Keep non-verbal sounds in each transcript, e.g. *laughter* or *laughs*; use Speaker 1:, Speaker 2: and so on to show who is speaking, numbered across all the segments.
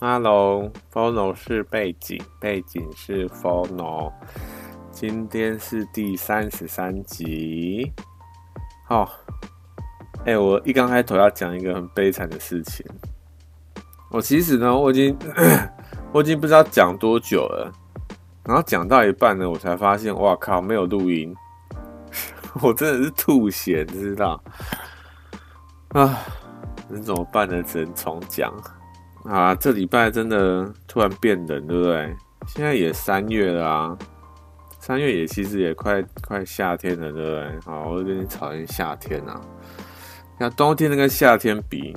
Speaker 1: Hello，Phono 是背景，背景是 Phono。今天是第三十三集。好，哎，我一刚开头要讲一个很悲惨的事情。我其实呢，我已经 *coughs* 我已经不知道讲多久了，然后讲到一半呢，我才发现，哇靠，没有录音，*laughs* 我真的是吐血，你知道？*sighs* 啊，能怎么办呢？只能重讲。啊，这礼拜真的突然变冷，对不对？现在也三月了啊，三月也其实也快快夏天了，对不对？好，我有点讨厌夏天啊。那冬天跟夏天比，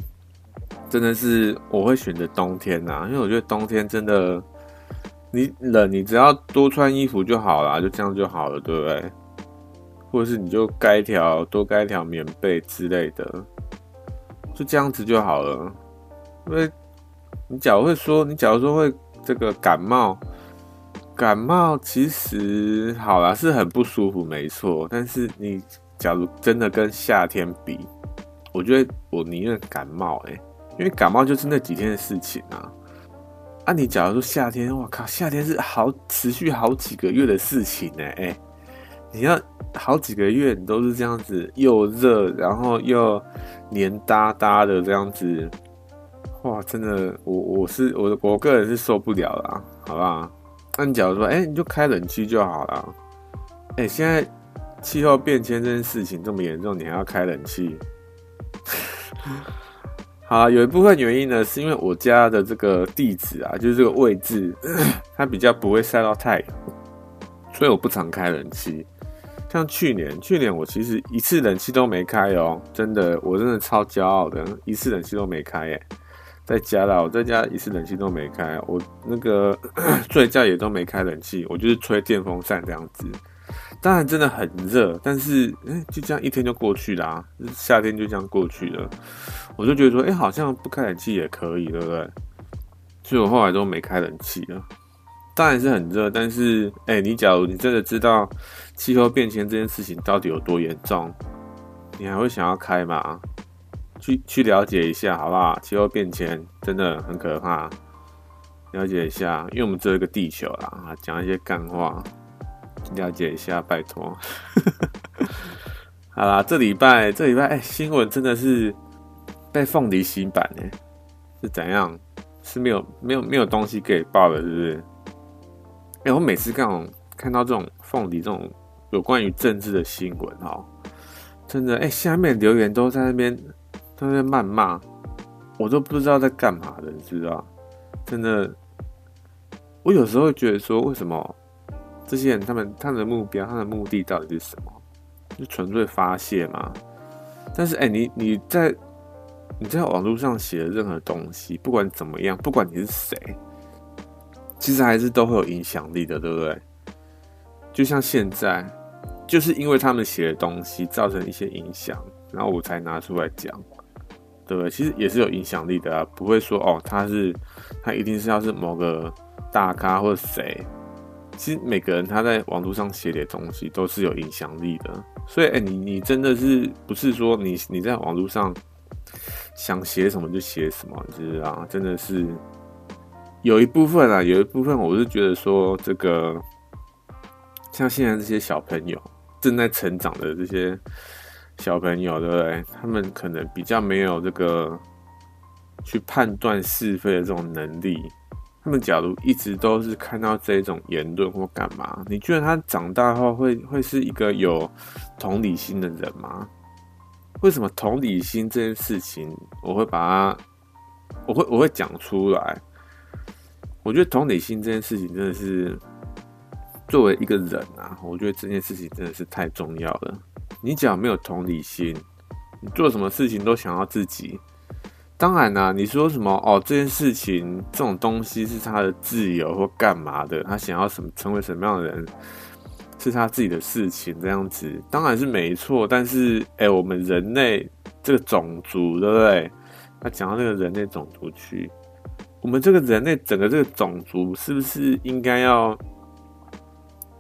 Speaker 1: 真的是我会选择冬天呐，因为我觉得冬天真的，你冷，你只要多穿衣服就好了，就这样就好了，对不对？或者是你就盖一条多盖一条棉被之类的，就这样子就好了，因为。你假如会说，你假如说会这个感冒，感冒其实好啦，是很不舒服，没错。但是你假如真的跟夏天比，我觉得我宁愿感冒欸，因为感冒就是那几天的事情啊。啊，你假如说夏天，我靠，夏天是好持续好几个月的事情呢，欸，你要好几个月你都是这样子，又热，然后又黏哒哒的这样子。哇，真的，我我是我我个人是受不了啦，好不好？那你假如说，哎、你就开冷气就好了。哎、现在气候变迁这件事情这么严重，你还要开冷气？*laughs* 好，有一部分原因呢，是因为我家的这个地址啊，就是这个位置，它比较不会晒到太阳，所以我不常开冷气。像去年，去年我其实一次冷气都没开哦，真的，我真的超骄傲的，一次冷气都没开耶。在家啦，我在家一次冷气都没开，我那个 *coughs* 睡觉也都没开冷气，我就是吹电风扇这样子。当然真的很热，但是哎、就这样一天就过去啦、夏天就这样过去了。我就觉得说，哎、好像不开冷气也可以，对不对？所以我后来都没开冷气了。当然是很热，但是哎、你假如你真的知道气候变迁这件事情到底有多严重，你还会想要开吗？去去了解一下，好不好？气候变迁真的很可怕，了解一下，因为我们只有一个地球啦，啊，讲一些干话，了解一下，拜托。*laughs* 好啦，这礼拜这礼拜，哎、新闻真的是被凤梨洗版哎，是怎样？是没有没有没有东西给报了，是不是？哎、我每次看看到这种凤梨这种有关于政治的新闻哦，真的哎、下面留言都在那边。他在谩骂，我都不知道在干嘛的，你知道？真的，我有时候会觉得说，为什么这些人他们他们的目标、他的目的到底是什么？就纯粹发泄吗？但是，哎、你你在你在网络上写的任何东西，不管怎么样，不管你是谁，其实还是都会有影响力的，对不对？就像现在，就是因为他们写的东西造成一些影响，然后我才拿出来讲。对？其实也是有影响力的啊，不会说哦，他是他一定是要是某个大咖或者谁。其实每个人他在网络上写的东西都是有影响力的，所以哎，你你真的是不是说你你在网络上想写什么就写什么，你知道啊？真的是有一部分啊，有一部分我是觉得说这个像现在这些小朋友正在成长的这些。小朋友，对不对？他们可能比较没有这个去判断是非的这种能力。他们假如一直都是看到这种言论或干嘛，你觉得他长大后会会是一个有同理心的人吗？为什么同理心这件事情，我会把它，我会我会讲出来。我觉得同理心这件事情真的是作为一个人啊，我觉得这件事情真的是太重要了。你只要没有同理心，你做什么事情都想要自己。当然啦、你说什么哦？这件事情这种东西是他的自由或干嘛的？他想要什么成为什么样的人，是他自己的事情。这样子当然是没错。但是，哎、我们人类这个种族，对不对？他讲到那个人类种族去，我们这个人类整个这个种族，是不是应该要？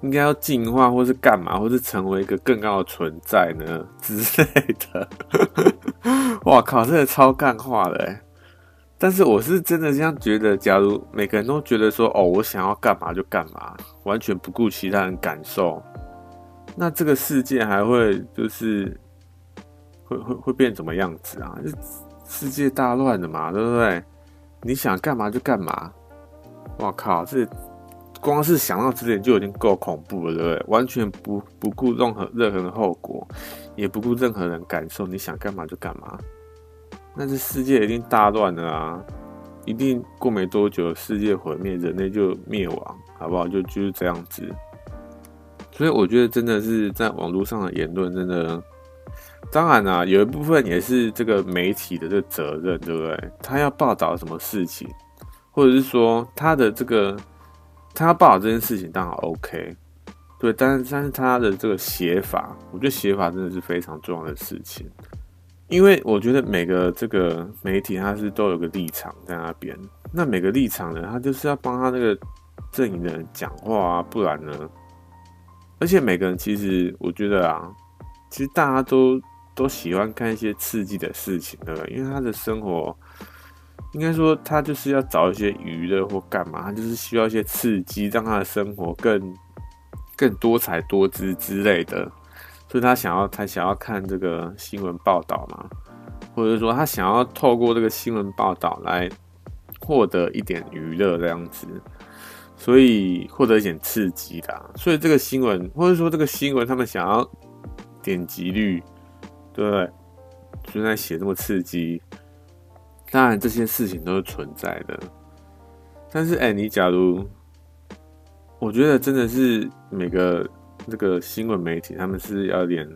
Speaker 1: 应该要进化，或是干嘛，或是成为一个更高的存在呢之类的。*laughs* 哇靠，这个超干话的，但是我是真的这样觉得，假如每个人都觉得说，哦，我想要干嘛就干嘛，完全不顾其他人感受，那这个世界还会就是会会会变怎么样子啊？就世界大乱的嘛，对不对？你想干嘛就干嘛，我靠，这光是想到这点就已经够恐怖了，对不对？完全不不顾任何任何的后果，也不顾任何人感受，你想干嘛就干嘛。那这世界一定大乱了啊！一定过没多久，世界毁灭，人类就灭亡，好不好？就就是这样子。所以我觉得真的是在网络上的言论，真的，当然啊，有一部分也是这个媒体的这个责任，对不对？他要报道什么事情，或者是说他的这个他要报道这件事情，当然 OK，对。但是但是他的这个写法，我觉得写法真的是非常重要的事情。因为我觉得每个这个媒体，它是都有个立场在那边。那每个立场呢，他就是要帮他那个阵营的人讲话啊，不然呢？而且每个人其实，我觉得啊，其实大家都都喜欢看一些刺激的事情，对不对？因为他的生活，应该说他就是要找一些娱乐或干嘛，他就是需要一些刺激，让他的生活更更多彩多姿之类的。所以他想要，他想要看这个新闻报道嘛，或者说他想要透过这个新闻报道来获得一点娱乐这样子，所以获得一点刺激的。所以这个新闻，或者说这个新闻，他们想要点击率，对不对？就在写这么刺激，当然这些事情都是存在的。但是，哎，你假如，我觉得真的是每个。这个新闻媒体，他们是要点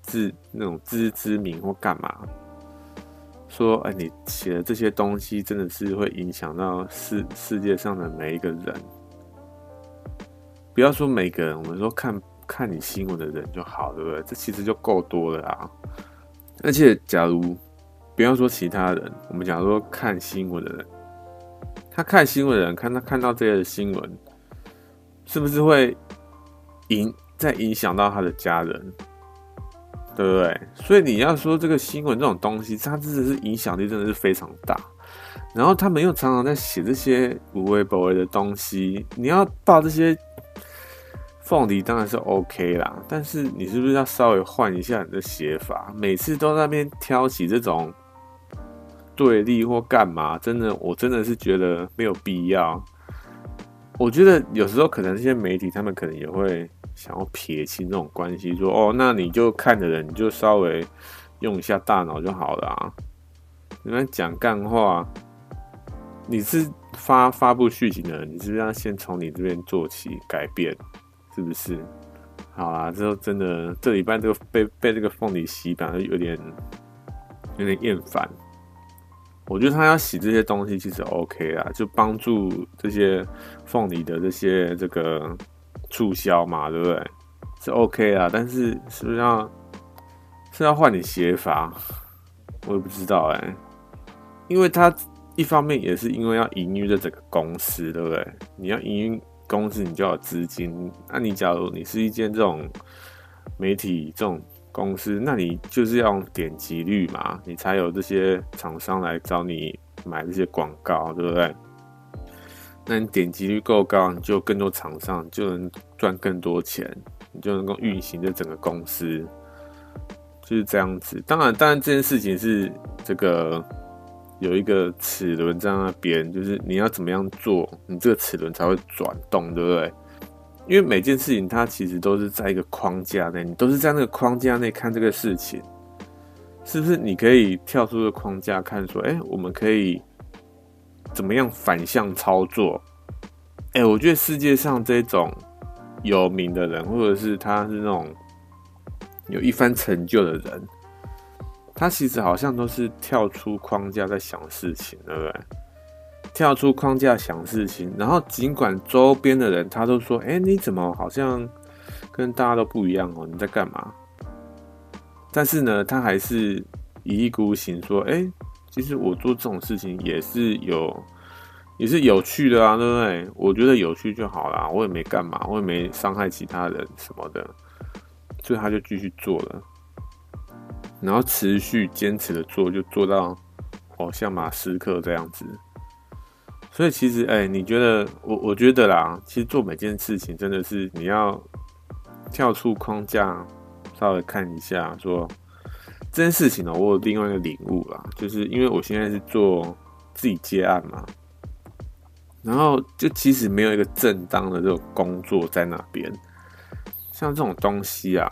Speaker 1: 自那种自知之明或干嘛？说，哎，你写的这些东西真的是会影响到世世界上的每一个人。不要说每个人，我们说看看你新闻的人就好，对不对？这其实就够多了啊。而且，假如不要说其他人，我们假如说看新闻的人，他看新闻的人，看他看到这些新闻，是不是会？影再影响到他的家人，对不对？所以你要说这个新闻这种东西，它真的是影响力真的是非常大。然后他们又常常在写这些无微不微的东西，你要报这些凤梨当然是 OK 啦，但是你是不是要稍微换一下你的写法？每次都在那边挑起这种对立或干嘛？真的，我真的是觉得没有必要。我觉得有时候可能这些媒体他们可能也会想要撇清这种关系，说哦，那你就看的人你就稍微用一下大脑就好了啊。你们讲干话，你是发发布剧情的人，你是不是要先从你这边做起改变？是不是？好啦，之后真的这礼拜这个被被这个凤梨洗版，有点有点厌烦。我觉得他要洗这些东西其实 OK 啦，就帮助这些凤梨的这些这个促销嘛，对不对？是 OK 啦，但是是不是要是要换点写法？我也不知道哎、因为他一方面也是因为要营运这整个公司，对不对？你要营运公司，你就要有资金。那你假如你是一间这种媒体这种。公司，那你就是要点击率嘛，你才有这些厂商来找你买这些广告，对不对？那你点击率够高，你就更多厂商就能赚更多钱，你就能够运行这整个公司，就是这样子。当然，当然这件事情是这个有一个齿轮在那边，就是你要怎么样做，你这个齿轮才会转动，对不对？因为每件事情它其实都是在一个框架内，你都是在那个框架内看这个事情，是不是？你可以跳出这个框架看，说，哎，我们可以怎么样反向操作？哎，我觉得世界上这种有名的人，或者是他是那种有一番成就的人，他其实好像都是跳出框架在想事情，对不对？跳出框架想事情，然后尽管周边的人他都说：“哎，你怎么好像跟大家都不一样哦？你在干嘛？”但是呢，他还是一意孤行说：“哎，其实我做这种事情也是有，也是有趣的啊，对不对？我觉得有趣就好啦，我也没干嘛，我也没伤害其他人什么的，所以他就继续做了，然后持续坚持的做，就做到好像马斯克这样子。所以其实，哎、你觉得我我觉得啦，其实做每件事情真的是你要跳出框架，稍微看一下，说这件事情呢，我有另外一个领悟啦，就是因为我现在是做自己接案嘛，然后就其实没有一个正当的这种工作在那边，像这种东西啊。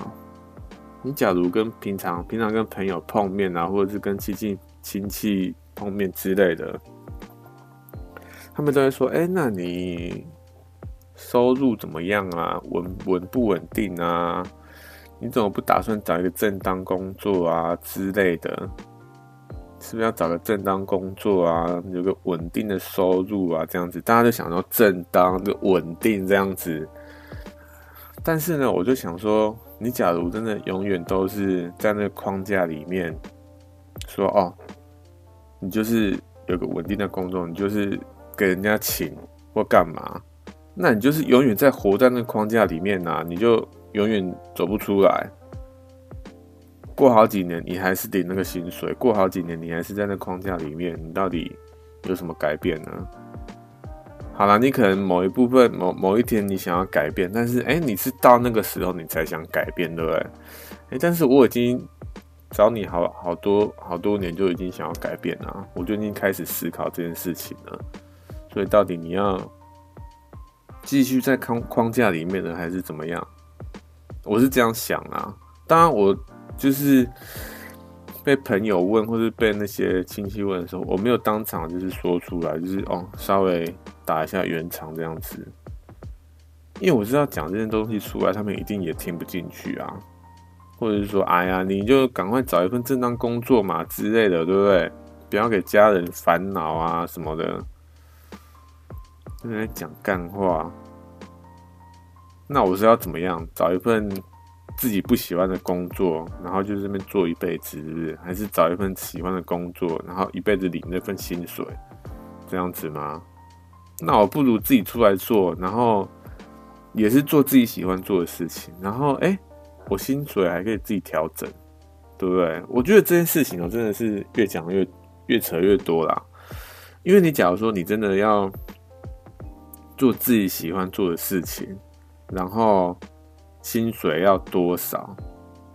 Speaker 1: 你假如跟平常平常跟朋友碰面啊，或者是跟亲戚亲戚碰面之类的，他们都会说：“哎、那你收入怎么样啊？稳稳不稳定啊？你怎么不打算找一个正当工作啊之类的？是不是要找个正当工作啊？有个稳定的收入啊？这样子，大家都想说正当就稳定这样子。但是呢，我就想说。”你假如真的永远都是在那个框架里面说哦，你就是有个稳定的工作，你就是给人家请或干嘛，那你就是永远在活在那框架里面呐、啊，你就永远走不出来。过好几年，你还是领那个薪水；过好几年，你还是在那框架里面，你到底有什么改变呢？好了，你可能某一部分、某某一天你想要改变，但是哎、你是到那个时候你才想改变，对不对？哎、但是我已经找你好好多好多年，就已经想要改变了，我就已经开始思考这件事情了。所以到底你要继续在框框架里面呢，还是怎么样？我是这样想啊。当然，我就是被朋友问，或是被那些亲戚问的时候，我没有当场就是说出来，就是哦，稍微。打一下圆场这样子，因为我知道讲这些东西出来，他们一定也听不进去啊，或者是说，哎呀，你就赶快找一份正当工作嘛之类的，对不对？不要给家人烦恼啊什么的，就在讲干话。那我是要怎么样找一份自己不喜欢的工作，然后就这边做一辈子，还是找一份喜欢的工作，然后一辈子领那份薪水，这样子吗？那我不如自己出来做，然后也是做自己喜欢做的事情，然后哎、我薪水还可以自己调整，对不对？我觉得这件事情我真的是越讲越越扯越多啦。因为你假如说你真的要做自己喜欢做的事情，然后薪水要多少？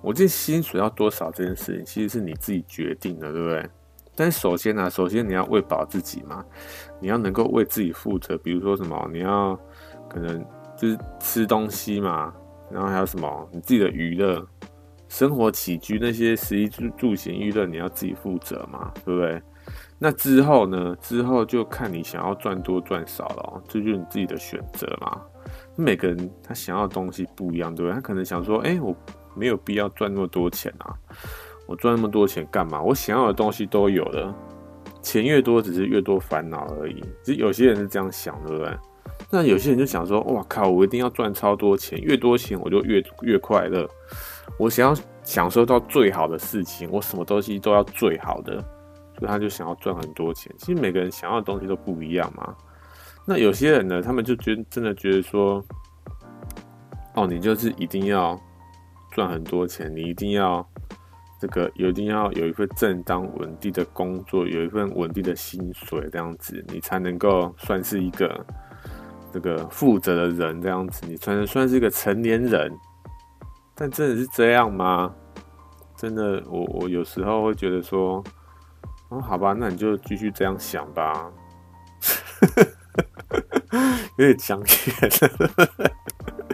Speaker 1: 我觉薪水要多少这件事情，其实是你自己决定的，对不对？但首先呢、首先你要喂饱自己嘛，你要能够为自己负责。比如说什么，你要可能就是吃东西嘛，然后还有什么你自己的娱乐、生活起居那些食衣住住行娱乐，你要自己负责嘛，对不对？那之后呢？之后就看你想要赚多赚少了，这就是你自己的选择嘛。每个人他想要的东西不一样，对不对？他可能想说，哎、我没有必要赚那么多钱啊。我赚那么多钱干嘛？我想要的东西都有了，钱越多只是越多烦恼而已。其实有些人是这样想，对不对？那有些人就想说：哇靠，我一定要赚超多钱，越多钱我就越越快乐。我想要享受到最好的事情，我什么东西都要最好的，所以他就想要赚很多钱。其实每个人想要的东西都不一样嘛。那有些人呢，他们就觉真的觉得说：哦，你就是一定要赚很多钱，你一定要。这个有一定要有一份正当稳定的工作，有一份稳定的薪水，这样子你才能够算是一个这个负责的人，这样子你才能算是一个成年人。但真的是这样吗？真的，我我有时候会觉得说，哦，好吧，那你就继续这样想吧，*laughs* 有点讲起来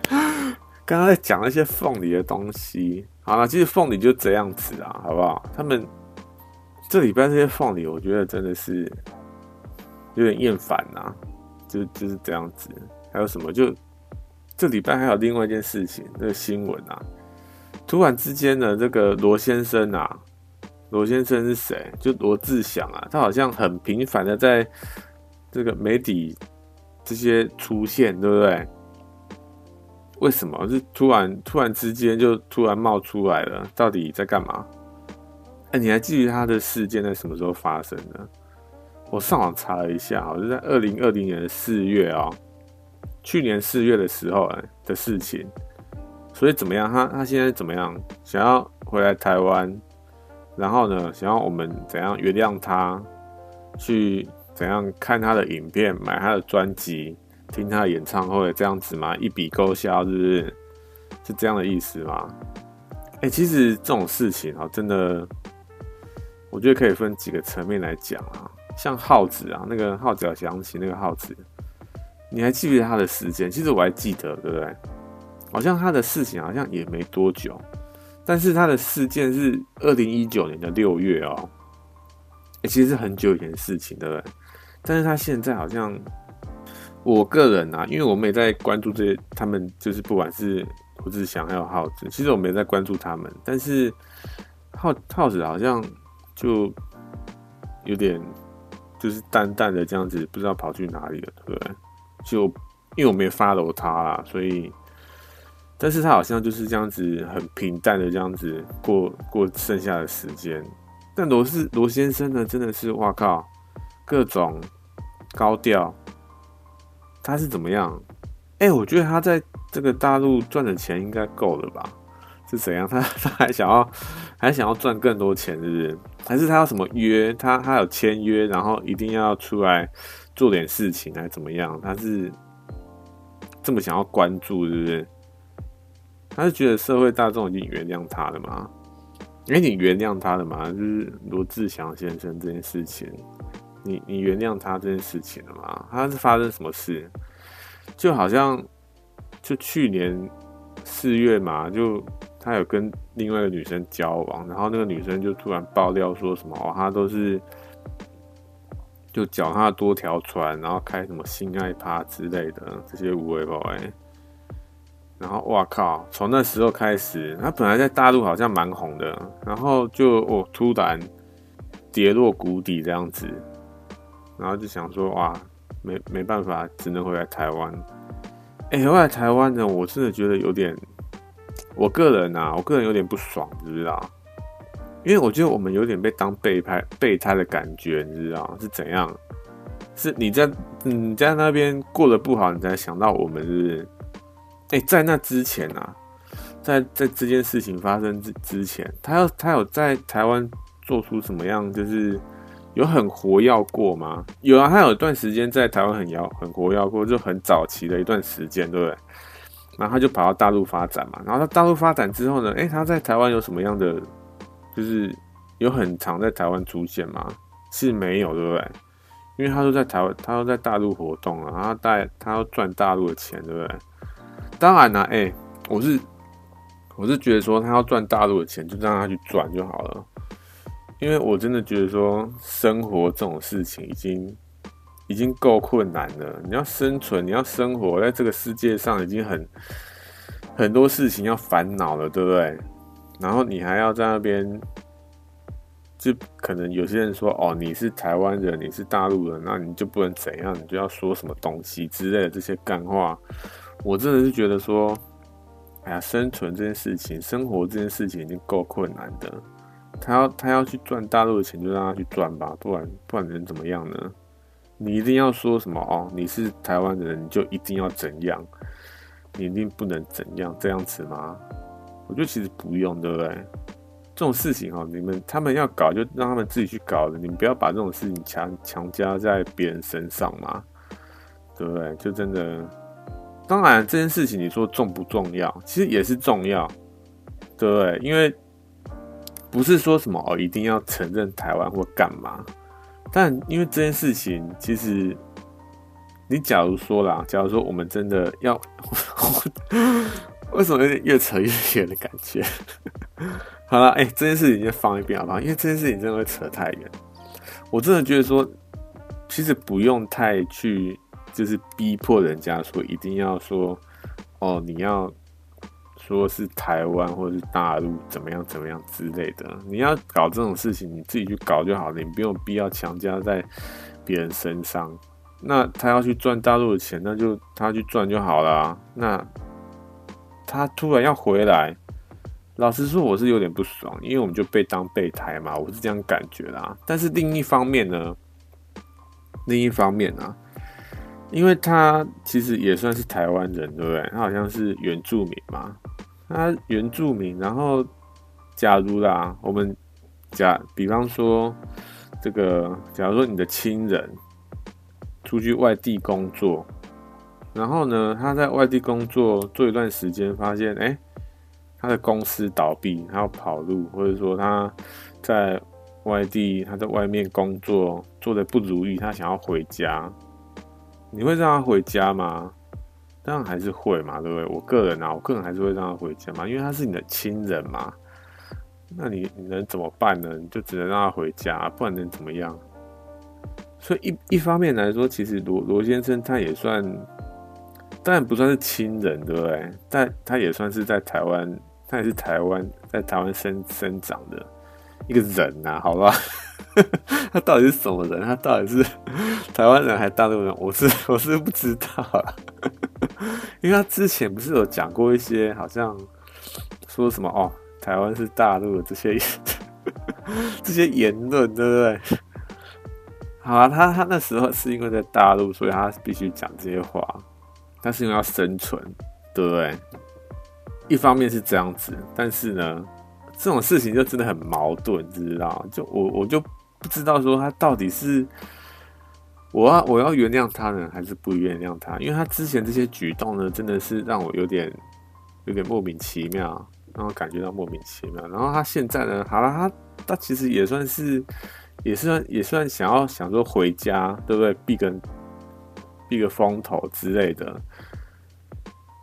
Speaker 1: *laughs* 刚刚在讲那些凤梨的东西，好了，其实凤梨就这样子啊，好不好？他们这礼拜这些凤梨，我觉得真的是有点厌烦呐，就就是这样子。还有什么？就这礼拜还有另外一件事情，那个新闻啊，突然之间呢，这个罗先生啊，罗先生是谁？就罗志祥啊，他好像很频繁的在这个媒体这些出现，对不对？为什么是突然突然之间就突然冒出来了？到底在干嘛？哎、你还记得他的事件在什么时候发生的？我上网查了一下，我是在二零二零年的四月啊、去年四月的时候的事情。所以怎么样？他他现在怎么样？想要回来台湾，然后呢，想要我们怎样原谅他？去怎样看他的影片，买他的专辑，听他的演唱会，这样子吗？一笔勾销，是不是？是这样的意思吗？哎、其实这种事情啊，真的，我觉得可以分几个层面来讲啊。像耗子啊，那个号角响起，那个耗子，你还记不记得他的时间？其实我还记得，对不对？好像他的事情好像也没多久，但是他的事件是二零一九年的六月哦、喔，欸，其实是很久以前的事情，对不对？但是他现在好像，我个人啊，因为我没在关注这些，他们就是不管是胡志强还有耗子，其实我没在关注他们，但是耗耗子好像就有点。就是淡淡的这样子，不知道跑去哪里了，对不对？就因为我没 follow 他啦，所以，但是他好像就是这样子，很平淡的这样子过过剩下的时间。但罗是罗先生呢，真的是哇靠，各种高调。他是怎么样？哎、我觉得他在这个大陆赚的钱应该够了吧？是怎样？他 *laughs* 他还想要还想要赚更多钱，是不是？还是他有什么约？他他有签约，然后一定要出来做点事情，还怎么样？他是这么想要关注，是不是？他是觉得社会大众已经原谅他了吗？哎，你原谅他了吗？就是罗志祥先生这件事情，你你原谅他这件事情了吗？他是发生什么事？就好像就去年四月嘛，就。他有跟另外一个女生交往，然后那个女生就突然爆料说什么哦，他都是就脚踏多条船，然后开什么性爱趴之类的这些无谓话哎，然后哇靠，从那时候开始，他本来在大陆好像蛮红的，然后就哦突然跌落谷底这样子，然后就想说哇，没没办法，只能回来台湾。哎、回来台湾呢，我真的觉得有点。我个人啊，我个人有点不爽，你知道？因为我觉得我们有点被当备胎、备胎的感觉，你知道是怎样？是你在你在那边过得不好，你才想到我们，是不是？在那之前啊，在在这件事情发生之之前，他要他有在台湾做出什么样？就是有很活跃过吗？有啊，他有一段时间在台湾很摇很活跃过，就很早期的一段时间，对不对？然后他就跑到大陆发展嘛，然后他大陆发展之后呢，诶，他在台湾有什么样的，就是有很常在台湾出现吗？是没有，对不对？因为他都在台湾，他都在大陆活动了，然后带他要赚大陆的钱，对不对？当然啦，诶，我是我是觉得说他要赚大陆的钱，就让他去赚就好了，因为我真的觉得说生活这种事情已经。已经够困难了，你要生存，你要生活在这个世界上，已经很很多事情要烦恼了，对不对？然后你还要在那边，就可能有些人说，哦，你是台湾人，你是大陆人，那你就不能怎样，你就要说什么东西之类的这些干话。我真的是觉得说，哎呀，生存这件事情，生活这件事情已经够困难的。他要他要去赚大陆的钱，就让他去赚吧，不然不然能怎么样呢？你一定要说什么哦？你是台湾人，你就一定要怎样？你一定不能怎样这样子吗？我觉得其实不用，对不对？这种事情哦，你们他们要搞就让他们自己去搞的，你们不要把这种事情强强加在别人身上嘛，对不对？就真的，当然这件事情你说重不重要？其实也是重要，对不对？因为不是说什么哦，一定要承认台湾或干嘛。但因为这件事情，其实你假如说啦，假如说我们真的要，*laughs* 为什么有点越扯越远的感觉？*laughs* 好了，哎、欸，这件事情先放一边好不好？因为这件事情真的会扯太远。我真的觉得说，其实不用太去，就是逼迫人家说一定要说，哦，你要。说是台湾或者是大陆怎么样怎么样之类的，你要搞这种事情，你自己去搞就好了，你不用必要强加在别人身上。那他要去赚大陆的钱，那就他去赚就好了。那他突然要回来，老实说我是有点不爽，因为我们就被当备胎嘛，我是这样感觉啦。但是另一方面呢，另一方面啊，因为他其实也算是台湾人，对不对？他好像是原住民嘛。他原住民，然后假如啦，我们假比方说，这个，假如说你的亲人出去外地工作，然后呢，他在外地工作做一段时间，发现哎，他的公司倒闭，他要跑路，或者说他在外地他在外面工作做得不如意，他想要回家，你会让他回家吗？当然还是会嘛，对不对？我个人啊，我个人还是会让他回家嘛，因为他是你的亲人嘛。那你你能怎么办呢？你就只能让他回家，不然能怎么样？所以一一方面来说，其实罗罗先生他也算，当然不算是亲人，对不对？但他也算是在台湾，他也是台湾在台湾生生长的一个人呐，好吧？*laughs* 他到底是什么人？他到底是 *laughs* 台湾人还是大陆人？我是 *laughs* 我是不知道啊，因为他之前不是有讲过一些，好像说什么哦。台湾是大陆的这些这些言论，对不对？好啊，他他那时候是因为在大陆，所以他必须讲这些话。他是因为要生存，对不对？一方面是这样子，但是呢，这种事情就真的很矛盾，知道？就我我就不知道说他到底是我要我要原谅他呢，还是不原谅他？因为他之前这些举动呢，真的是让我有点有点莫名其妙。然后感觉到莫名其妙，然后他现在呢，好了，他他其实也算是，也算也算想要想说回家，对不对？避个避个风头之类的。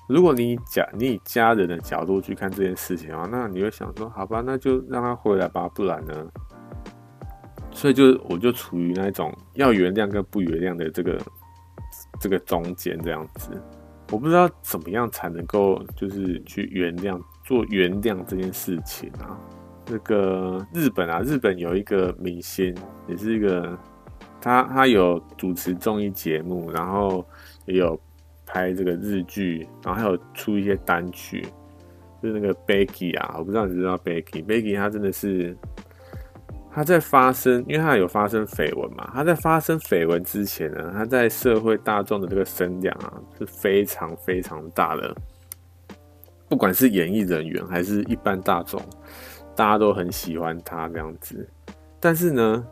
Speaker 1: 如果你家你以家人的角度去看这件事情的话，那你会想说，好吧，那就让他回来吧，不然呢？所以就我就处于那种要原谅跟不原谅的这个这个中间这样子，我不知道怎么样才能够就是去原谅。做原谅这件事情啊，那个日本啊，日本有一个明星，也是一个他他有主持综艺节目，然后也有拍这个日剧，然后还有出一些单曲，就是那个 Becky 啊，我不知道你知道 Becky，Becky 他真的是他在发生，因为他有发生绯闻嘛，他在发生绯闻之前呢，他在社会大众的这个声量啊是非常非常大的。不管是演艺人员还是一般大众，大家都很喜欢他这样子。但是呢，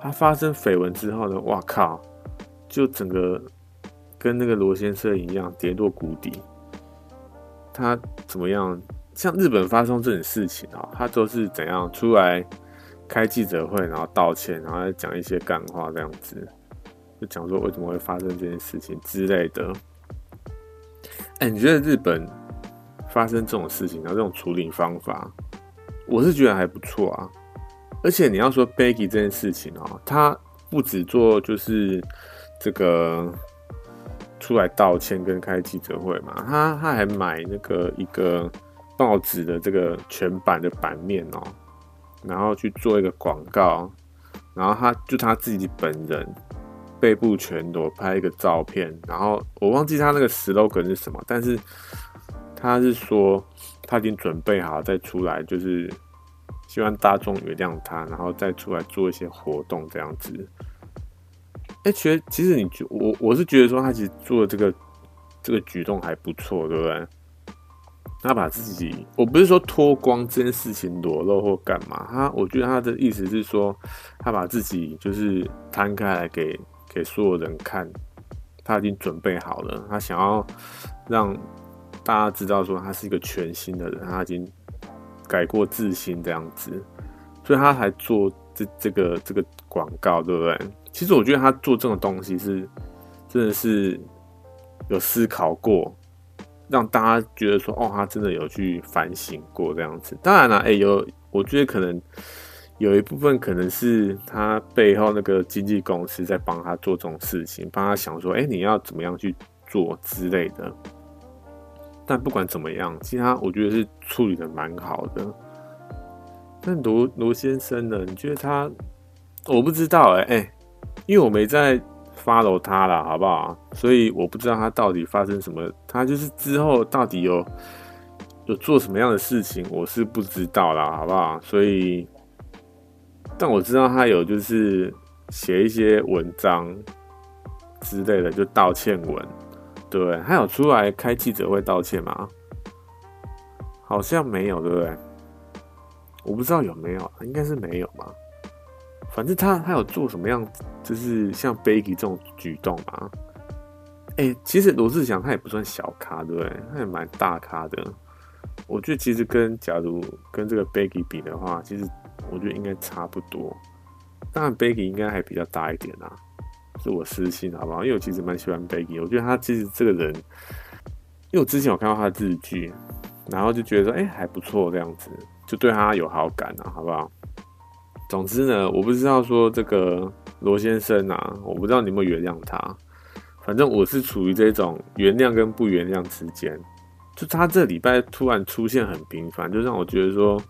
Speaker 1: 他发生绯闻之后呢，哇靠，就整个跟那个罗先生一样跌落谷底。他怎么样？像日本发生这种事情啊，他都是怎样出来开记者会，然后道歉，然后讲一些干话这样子，就讲说为什么会发生这件事情之类的。哎，你觉得日本？发生这种事情，然后这种处理方法，我是觉得还不错啊。而且你要说 Becky 这件事情哦，他不只做就是这个出来道歉跟开记者会嘛，他他还买那个一个报纸的这个全版的版面哦，然后去做一个广告，然后他就他自己本人背部全裸拍一个照片，然后我忘记他那个 slogan 是什么，但是。他是说他已经准备好再出来，就是希望大众原谅他，然后再出来做一些活动这样子。哎，其实其实你觉我我是觉得说他其实做的这个这个举动还不错，对不对？他把自己，我不是说脱光这件事情裸露或干嘛，他我觉得他的意思是说他把自己就是摊开来给给所有人看，他已经准备好了，他想要让。大家知道说他是一个全新的人，他已经改过自新这样子，所以他才做这这个这个广告，对不对？其实我觉得他做这种东西是真的是有思考过，让大家觉得说哦，他真的有去反省过这样子。当然了，哎，有我觉得可能有一部分可能是他背后那个经纪公司在帮他做这种事情，帮他想说，哎，你要怎么样去做之类的。但不管怎么样，其他我觉得是处理的蛮好的。但罗罗先生呢？你觉得他？我不知道哎、欸、哎、因为我没在 follow 他了，好不好？所以我不知道他到底发生什么，他就是之后到底有有做什么样的事情，我是不知道啦，好不好？所以，但我知道他有就是写一些文章之类的，就道歉文。对，他有出来开记者会道歉吗？好像没有，对不对？我不知道有没有，应该是没有吧。反正他他有做什么样，就是像 Becky 这种举动嘛？哎、其实罗志祥他也不算小咖，对不对？他也蛮大咖的。我觉得其实跟假如跟这个 Becky 比的话，其实我觉得应该差不多。当然 Becky 应该还比较大一点啊，是我私心好不好？因为我其实蛮喜欢 Becky，我觉得他其实这个人，因为我之前有看到他的日剧，然后就觉得说，哎、还不错这样子，就对他有好感啊，好不好？总之呢，我不知道说这个罗先生啊，我不知道你有没有原谅他。反正我是处于这种原谅跟不原谅之间。就他这礼拜突然出现很频繁，就让我觉得说，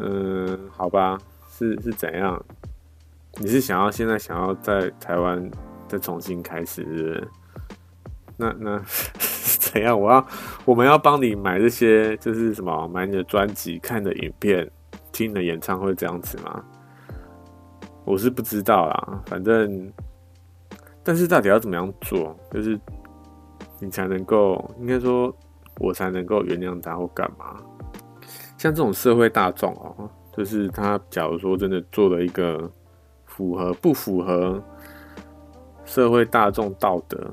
Speaker 1: 嗯，好吧，是是怎样？你是想要现在想要在台湾再重新开始是不是？那那 *laughs* 怎样？我要我们要帮你买这些，就是什么买你的专辑、看的影片。听的演唱会这样子吗？我是不知道啦，反正，但是到底要怎么样做，就是你才能够，应该说，我才能够原谅他或干嘛？像这种社会大众哦，就是他假如说真的做了一个符合不符合社会大众道德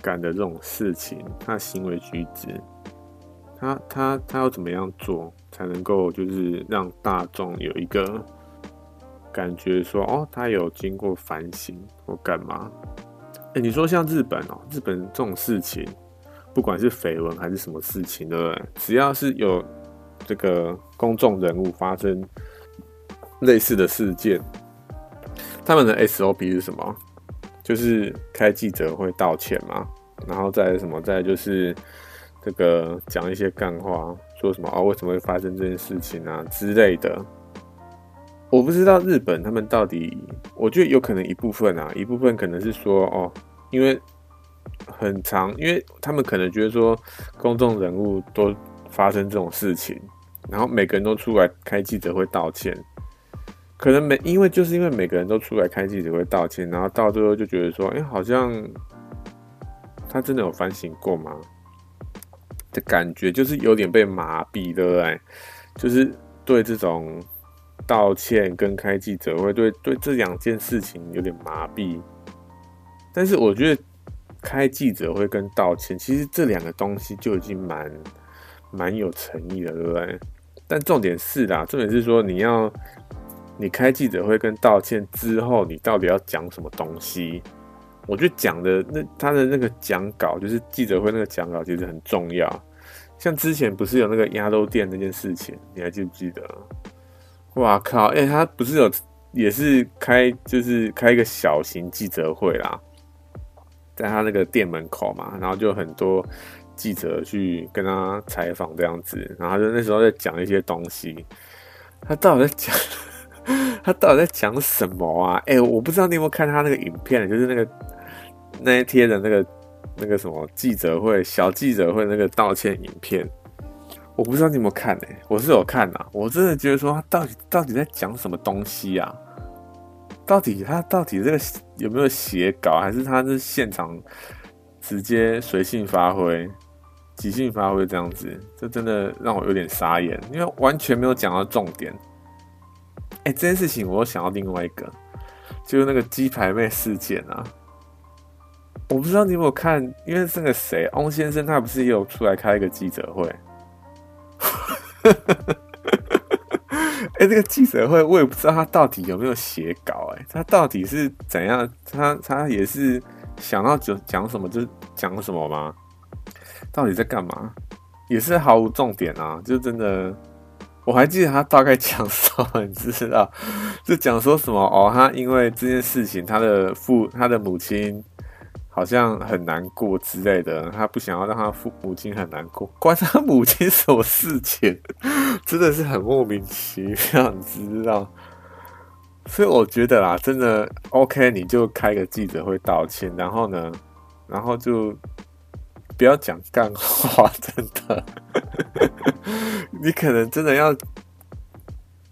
Speaker 1: 感的这种事情，他行为举止。他他他要怎么样做才能够就是让大众有一个感觉说哦，他有经过反省或干嘛？哎，你说像日本哦，日本这种事情，不管是绯闻还是什么事情，对不对？只要是有这个公众人物发生类似的事件，他们的 SOP 是什么？就是开记者会道歉嘛，然后再什么，再就是。这个讲一些干话，说什么啊、哦？为什么会发生这件事情啊之类的？我不知道日本他们到底，我觉得有可能一部分啊，一部分可能是说哦，因为很长，因为他们可能觉得说公众人物都发生这种事情，然后每个人都出来开记者会道歉，可能每因为就是因为每个人都出来开记者会道歉，然后到最后就觉得说，哎，好像他真的有反省过吗？的感觉就是有点被麻痹，对不对？就是对这种道歉跟开记者会，对对这两件事情有点麻痹。但是我觉得开记者会跟道歉，其实这两个东西就已经蛮蛮有诚意了，对不对？但重点是啦，重点是说你要你开记者会跟道歉之后，你到底要讲什么东西？我觉得讲的那他的那个讲稿，就是记者会那个讲稿，其实很重要。像之前不是有那个鸭肉店那件事情，你还记不记得？哇靠！哎、他不是有也是开，就是开一个小型记者会啦，在他那个店门口嘛，然后就很多记者去跟他采访这样子，然后就那时候在讲一些东西，他到底在讲，*laughs* 他到底在讲什么啊？哎、我不知道你有没有看他那个影片，就是那个。那一天的那个那个什么记者会，小记者会那个道歉影片，我不知道你有没有看呢、欸？我是有看呐、啊，我真的觉得说他到底到底在讲什么东西啊？到底他到底这个有没有写稿，还是他是现场直接随性发挥、即兴发挥这样子？这真的让我有点傻眼，因为完全没有讲到重点。哎、这件事情我又想到另外一个，就是那个鸡排妹事件啊。我不知道你有没有看，因为这个谁，翁先生他不是也有出来开一个记者会？*laughs* 哎、这个记者会我也不知道他到底有没有写稿，哎，他到底是怎样？他他也是想到就讲什么就讲什么吗？到底在干嘛？也是毫无重点啊！就真的，我还记得他大概讲什么，*laughs* 你知道？就讲说什么哦，他因为这件事情，他的父，他的母亲。好像很难过之类的，他不想要让他父母亲很难过，关他母亲什么事情？*laughs* 真的是很莫名其妙，你知道？所以我觉得啦，真的 OK，你就开个记者会道歉，然后呢，然后就不要讲干话，真的，*laughs* 你可能真的要。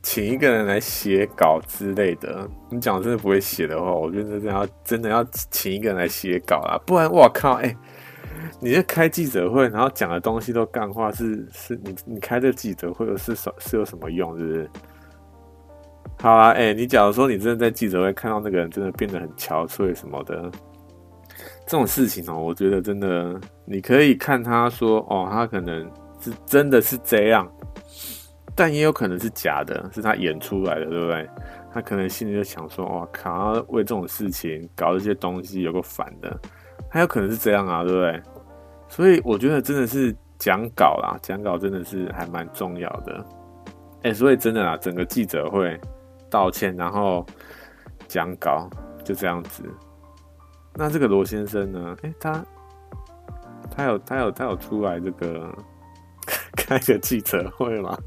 Speaker 1: 请一个人来写稿之类的，你讲真的不会写的话，我觉得真的要真的要请一个人来写稿啦，不然我靠，哎、你这开记者会，然后讲的东西都干话是，是你你开这记者会是什是有什么用，是不是？好啊，哎、你假如说你真的在记者会看到那个人真的变得很憔悴什么的，这种事情哦、我觉得真的你可以看他说哦，他可能是真的是这样，但也有可能是假的，是他演出来的，对不对？他可能心里就想说，哇靠，为这种事情搞这些东西有个反的，还有可能是这样啊，对不对？所以我觉得真的是讲稿啦，讲稿真的是还蛮重要的。哎、所以真的啦，整个记者会。道歉，然后讲稿，就这样子。那这个罗先生呢？哎、他他有他有他有出来这个开个记者会嘛？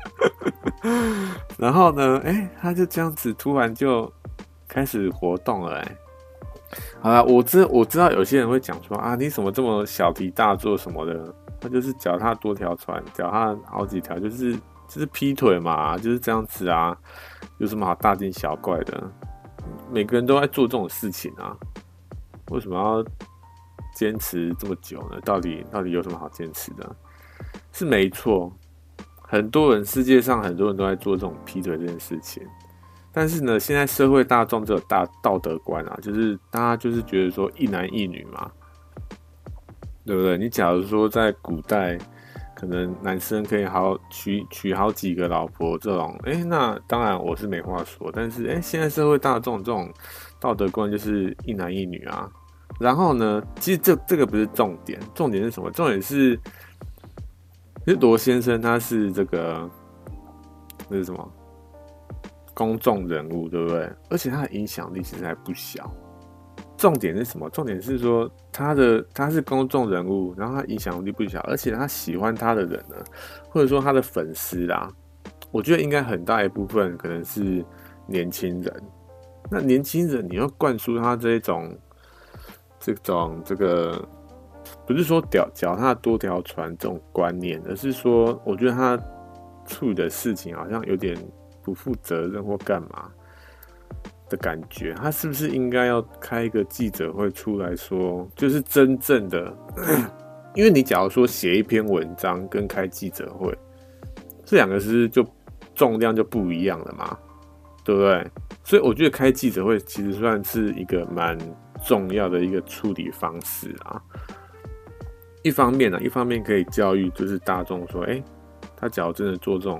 Speaker 1: *laughs* 然后呢？哎、他就这样子突然就开始活动了、欸。好了，我知我知道有些人会讲说啊，你怎么这么小题大做什么的？他就是脚踏多条船，脚踏好几条，就是就是劈腿嘛，就是这样子啊。有什么好大惊小怪的？每个人都在做这种事情啊，为什么要坚持这么久呢？到底到底有什么好坚持的？是没错，很多人世界上很多人都在做这种劈腿这件事情，但是呢，现在社会大众这种大道德观啊，就是大家就是觉得说一男一女嘛，对不对？你假如说在古代。可能男生可以好娶娶好几个老婆，这种哎、那当然我是没话说。但是哎、现在社会大众这种道德观就是一男一女啊。然后呢，其实这这个不是重点，重点是什么？重点是，其实罗先生他是这个那是什么公众人物，对不对？而且他的影响力其实还不小。重点是什么？重点是说他的他是公众人物，然后他影响力不小，而且他喜欢他的人呢，或者说他的粉丝啦，我觉得应该很大一部分可能是年轻人。那年轻人你要灌输他这种这种这个，不是说脚脚踏多条船这种观念，而是说我觉得他处理的事情好像有点不负责任或干嘛。的感觉，他是不是应该要开一个记者会出来说，就是真正的，因为你假如说写一篇文章跟开记者会，这两个是就重量就不一样了嘛，对不对？所以我觉得开记者会其实算是一个蛮重要的一个处理方式啊。一方面呢，一方面可以教育就是大众说，哎，他假如真的做这种。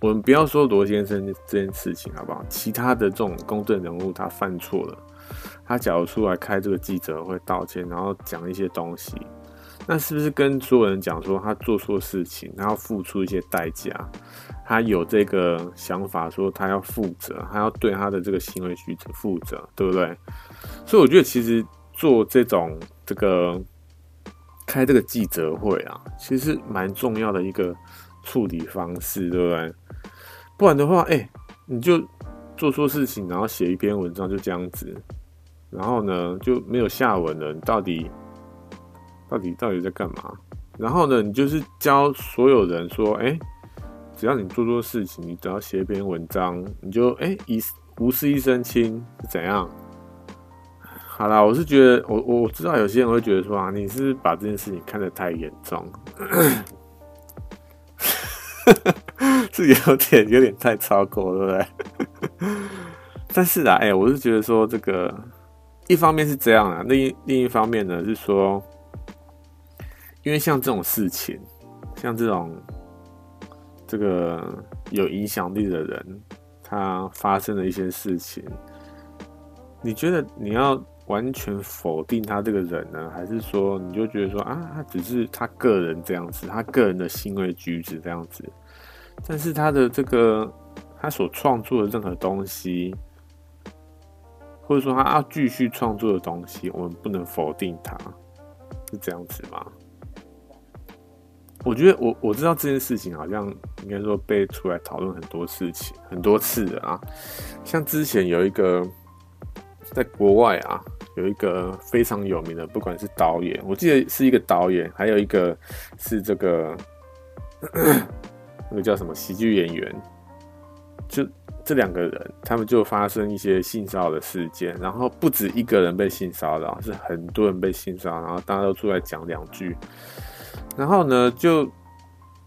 Speaker 1: 我们不要说罗先生这件事情好不好？其他的这种公众人物他犯错了，他假如出来开这个记者会道歉，然后讲一些东西，那是不是跟所有人讲说他做错事情，他要付出一些代价？他有这个想法说他要负责，他要对他的这个行为举止负责，对不对？所以我觉得其实做这种这个开这个记者会啊，其实蛮重要的一个处理方式，对不对？不然的话，哎、你就做错事情，然后写一篇文章就这样子，然后呢就没有下文了。你到底到底到底在干嘛？然后呢，你就是教所有人说，哎、只要你做错事情，你只要写一篇文章，你就哎、欸、一无事一身轻是怎样？好啦，我是觉得，我我知道有些人会觉得说啊，你是，把这件事情看得太严重。*laughs* 是有点有点太超过，对不对？但是啊，哎、我是觉得说这个一方面是这样啊，另一另一方面呢是说，因为像这种事情，像这种这个有影响力的人，他发生了一些事情，你觉得你要完全否定他这个人呢，还是说你就觉得说啊，他只是他个人这样子，他个人的行为举止这样子？但是他的这个，他所创作的任何东西，或者说他要继续创作的东西，我们不能否定他，是这样子吗？我觉得我我知道这件事情好像应该说被出来讨论很多事情很多次了啊，像之前有一个在国外啊，有一个非常有名的，不管是导演，我记得是一个导演，还有一个是这个。*clears throat* 那个叫什么喜剧演员，就这两个人，他们就发生一些性骚扰的事件，然后不止一个人被性骚扰，是很多人被性骚扰，然后大家都出来讲两句，然后呢，就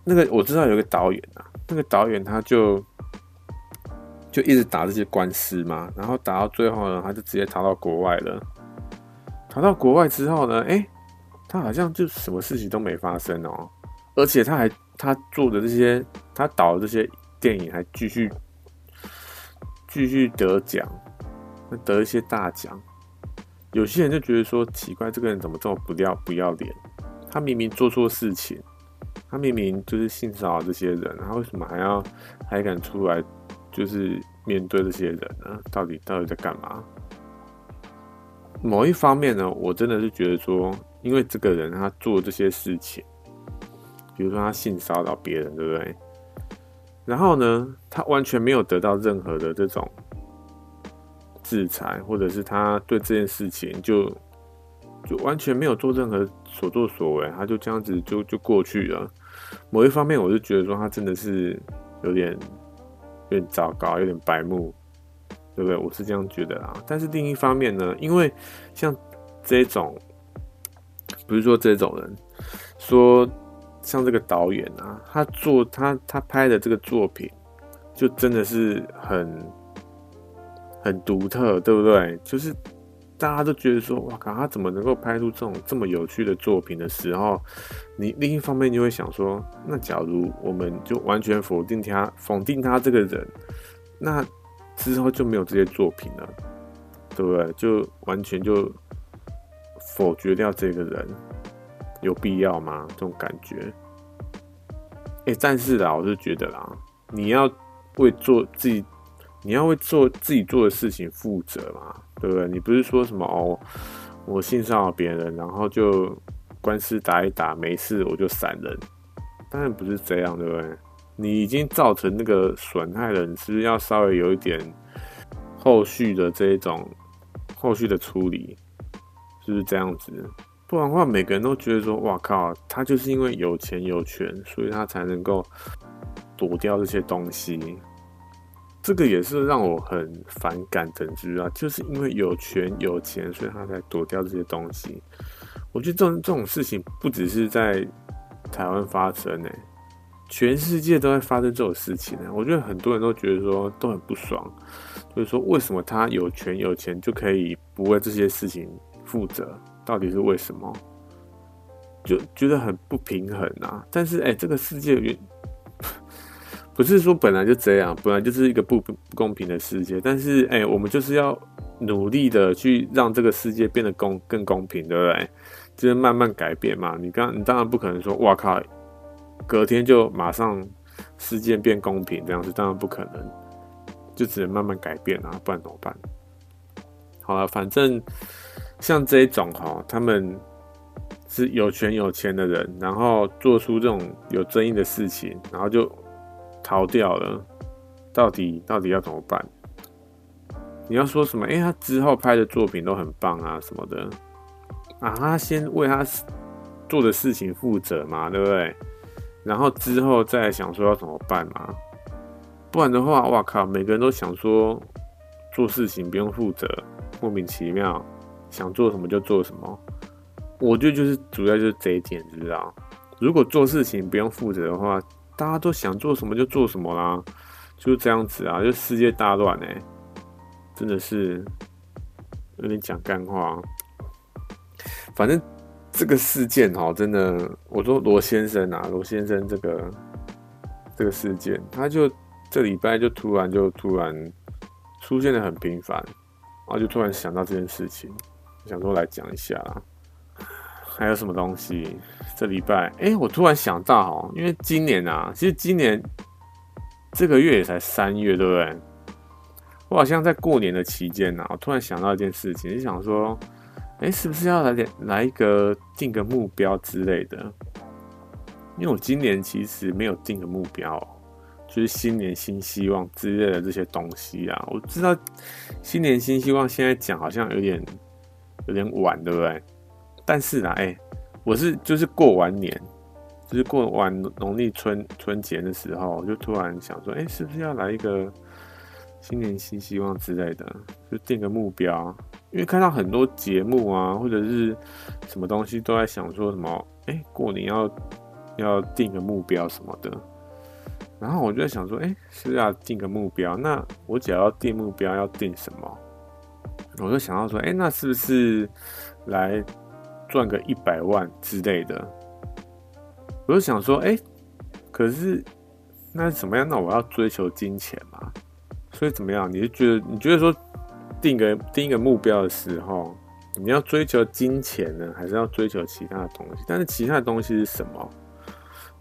Speaker 1: 那个我知道有一个导演啊，那个导演他就就一直打这些官司嘛，然后打到最后呢，他就直接逃到国外了。逃到国外之后呢，哎、他好像就什么事情都没发生哦，而且他还他做的这些，他导的这些电影还继续继续得奖，得一些大奖。有些人就觉得说奇怪，这个人怎么这么不要不要脸？他明明做错事情，他明明就是性骚扰这些人，他为什么还要还敢出来？就是面对这些人呢，到底到底在干嘛？某一方面呢，我真的是觉得说，因为这个人他做这些事情，比如说他性骚扰别人，对不对？然后呢，他完全没有得到任何的这种制裁，或者是他对这件事情就就完全没有做任何所作所为，他就这样子就就过去了。某一方面，我就觉得说他真的是有点。有点糟糕，有点白目，对不对？我是这样觉得啊。但是另一方面呢，因为像这种，不是说这种人，说像这个导演啊，他做他他拍的这个作品，就真的是很很独特，对不对？就是。大家都觉得说，哇靠，他怎么能够拍出这种这么有趣的作品的时候，你另一方面就会想说，那假如我们就完全否定他，否定他这个人，那之后就没有这些作品了，对不对？就完全就否决掉这个人，有必要吗？这种感觉。哎，但是啦，我是觉得啦，你要为做自己。你要为做自己做的事情负责嘛，对不对？你不是说什么哦，我性骚扰别人，然后就官司打一打，没事我就闪人，当然不是这样，对不对？你已经造成那个损害了，你是不是要稍微有一点后续的这一种后续的处理，是不是这样子？不然的话，每个人都觉得说，哇靠，他就是因为有钱有权，所以他才能够躲掉这些东西。这个也是让我很反感的，知道就是因为有权有钱，所以他才躲掉这些东西。我觉得这种这种事情不只是在台湾发生呢，全世界都在发生这种事情呢。我觉得很多人都觉得说都很不爽，就是说为什么他有权有钱就可以不为这些事情负责？到底是为什么？就觉得很不平衡啊！但是哎，这个世界原。*laughs* 不是说本来就这样，本来就是一个不不公平的世界。但是，哎、我们就是要努力的去让这个世界变得公更公平，对不对？就是慢慢改变嘛。你刚你当然不可能说，哇靠，隔天就马上世界变公平这样子，当然不可能。就只能慢慢改变啊，不然怎么办？好了，反正像这一种哈，他们是有权有钱的人，然后做出这种有争议的事情，然后就。逃掉了，到底到底要怎么办？你要说什么？哎、他之后拍的作品都很棒啊，什么的啊？他先为他做的事情负责嘛，对不对？然后之后再想说要怎么办嘛？不然的话，哇靠！每个人都想说做事情不用负责，莫名其妙，想做什么就做什么。我觉得就是主要就是这一点，知道？如果做事情不用负责的话。大家都想做什么就做什么啦，就是这样子啊，就世界大乱哎，真的是有点讲干话。反正这个事件哈，真的，我说罗先生啊，罗先生这个这个事件，他就这礼拜就突然就突然出现的很频繁，然后就突然想到这件事情，想说来讲一下啦。还有什么东西？这礼拜，哎、我突然想到哦，因为今年啊，其实今年这个月也才三月，对不对？我好像在过年的期间呢、啊，我突然想到一件事情，就想说，哎、是不是要来点来一个定个目标之类的？因为我今年其实没有定个目标，就是新年新希望之类的这些东西啊。我知道新年新希望现在讲好像有点有点晚，对不对？但是呢，哎、我是就是过完年，就是过完农历春春节的时候，我就突然想说，哎、是不是要来一个新年新希望之类的，就定个目标？因为看到很多节目啊，或者是什么东西都在想说什么，哎、过年要要定个目标什么的。然后我就在想说，哎，是要定个目标？那我只要定目标，要定什么？我就想到说，哎，那是不是来赚个一百万之类的？我就想说，哎，可是那怎么样？那我要追求金钱嘛？所以怎么样？你就觉得你觉得说定个定一个目标的时候，你要追求金钱呢，还是要追求其他的东西？但是其他的东西是什么？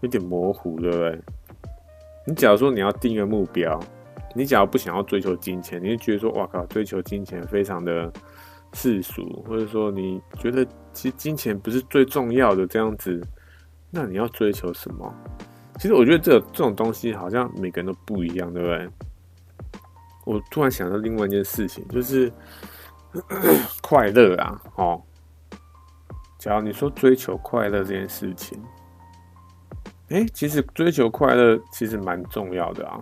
Speaker 1: 有点模糊，对不对？你假如说你要定一个目标，你假如不想要追求金钱，你就觉得说，哇靠，追求金钱非常的世俗，或者说你觉得其实金钱不是最重要的这样子，那你要追求什么？其实我觉得这这种东西好像每个人都不一样，对不对？我突然想到另外一件事情，就是 *coughs* 快乐啊，哦，假如你说追求快乐这件事情，哎，其实追求快乐其实蛮重要的啊，